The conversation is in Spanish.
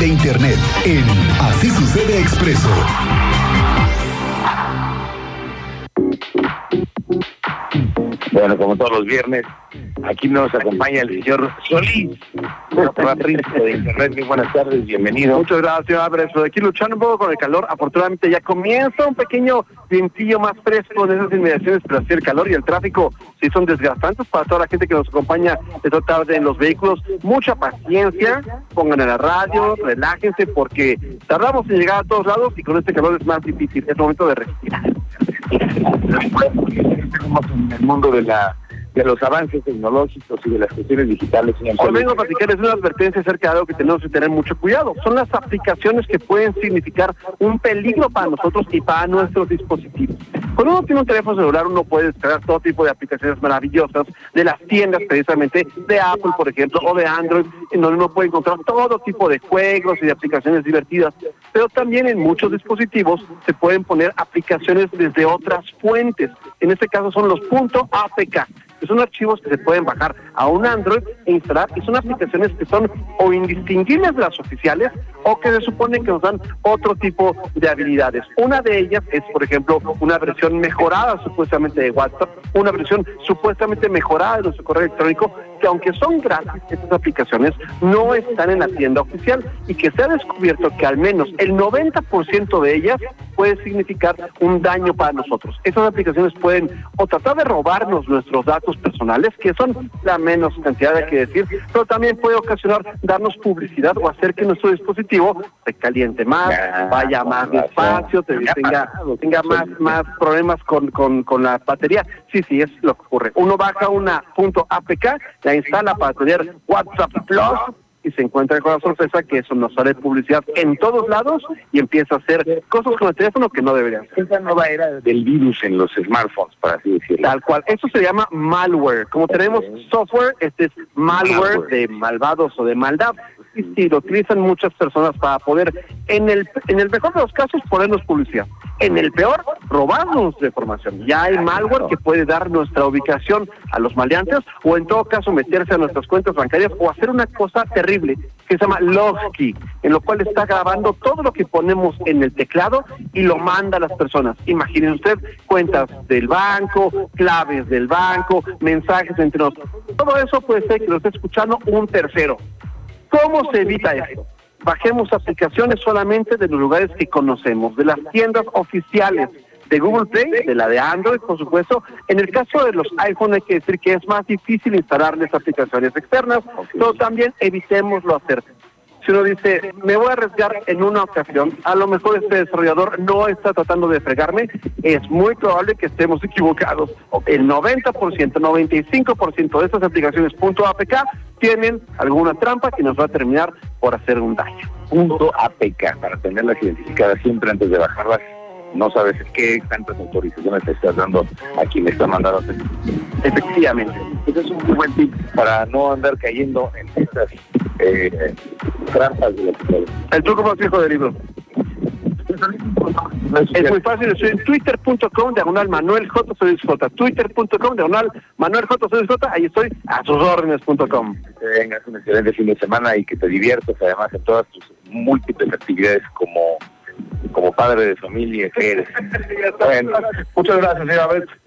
de internet en Así sucede expreso. Bueno, como todos los viernes, aquí nos acompaña el señor Solís, de Internet. Muy buenas tardes, bienvenido. Muchas gracias, Álvarez. Aquí luchando un poco con el calor. Afortunadamente ya comienza un pequeño vientillo más fresco de esas inmediaciones, pero así el calor y el tráfico sí son desgastantes para toda la gente que nos acompaña esta tarde en los vehículos. Mucha paciencia, pongan en la radio, relájense, porque tardamos en llegar a todos lados y con este calor es más difícil. Es momento de respirar. Estamos en el mundo de la de los avances tecnológicos y de las cuestiones digitales. Hoy vengo a platicarles una advertencia acerca de algo que tenemos que tener mucho cuidado. Son las aplicaciones que pueden significar un peligro para nosotros y para nuestros dispositivos. Cuando uno tiene un teléfono celular, uno puede descargar todo tipo de aplicaciones maravillosas de las tiendas, precisamente de Apple, por ejemplo, o de Android, en donde uno puede encontrar todo tipo de juegos y de aplicaciones divertidas. Pero también en muchos dispositivos se pueden poner aplicaciones desde otras fuentes. En este caso son los .apk son archivos que se pueden bajar a un Android e instalar y son aplicaciones que son o indistinguibles de las oficiales o que se supone que nos dan otro tipo de habilidades. Una de ellas es, por ejemplo, una versión mejorada supuestamente de WhatsApp, una versión supuestamente mejorada de nuestro correo electrónico, que aunque son gratis, estas aplicaciones no están en la tienda oficial y que se ha descubierto que al menos el 90% de ellas puede significar un daño para nosotros. Esas aplicaciones pueden o tratar de robarnos nuestros datos personales, que son la menos cantidad de que decir, pero también puede ocasionar darnos publicidad o hacer que nuestro dispositivo se caliente más, vaya más despacio, tenga, tenga más, más problemas con, con, con la batería. Sí, sí, es lo que ocurre. Uno baja una punto APK, la instala para tener WhatsApp Plus y se encuentra con la sorpresa que eso nos sale publicidad en todos lados y empieza a hacer cosas con el teléfono que no deberían. Esa nueva era del virus en los smartphones, para así decirlo. Tal cual. Eso se llama malware. Como tenemos software, este es malware, de malvados o de maldad. Y sí, lo utilizan muchas personas para poder, en el, en el mejor de los casos, ponernos publicidad. En el peor, robarnos de información. Ya hay malware que puede dar nuestra ubicación a los maleantes o en todo caso meterse a nuestras cuentas bancarias o hacer una cosa terrible que se llama Logsky, en lo cual está grabando todo lo que ponemos en el teclado y lo manda a las personas. Imaginen usted cuentas del banco, claves del banco, mensajes entre nosotros. Todo eso puede ser que lo esté escuchando un tercero. ¿Cómo se evita eso? Bajemos aplicaciones solamente de los lugares que conocemos, de las tiendas oficiales de Google Play, de la de Android, por supuesto. En el caso de los iPhone hay que decir que es más difícil instalarles aplicaciones externas, pero también evitémoslo hacer. Si uno dice, me voy a arriesgar en una ocasión, a lo mejor este desarrollador no está tratando de fregarme, es muy probable que estemos equivocados. El 90%, 95% de estas aplicaciones .apk tienen alguna trampa que nos va a terminar por hacer un daño. APK, para tenerlas identificadas siempre antes de bajarlas no sabes qué tantas autorizaciones te estás dando a quien está mandando. Efectivamente. Ese es un buen tip para no andar cayendo en estas eh, trampas de la El truco más viejo del libro. Es muy fácil, estoy en twitter.com diagonal Manuel J. Twitter.com diagonal Manuel J. Ahí estoy a sus órdenes.com. Que tengas un excelente fin de semana y que te diviertas además en todas tus múltiples actividades como como padre de familia que eres. bueno, muchas gracias, señora. Muchas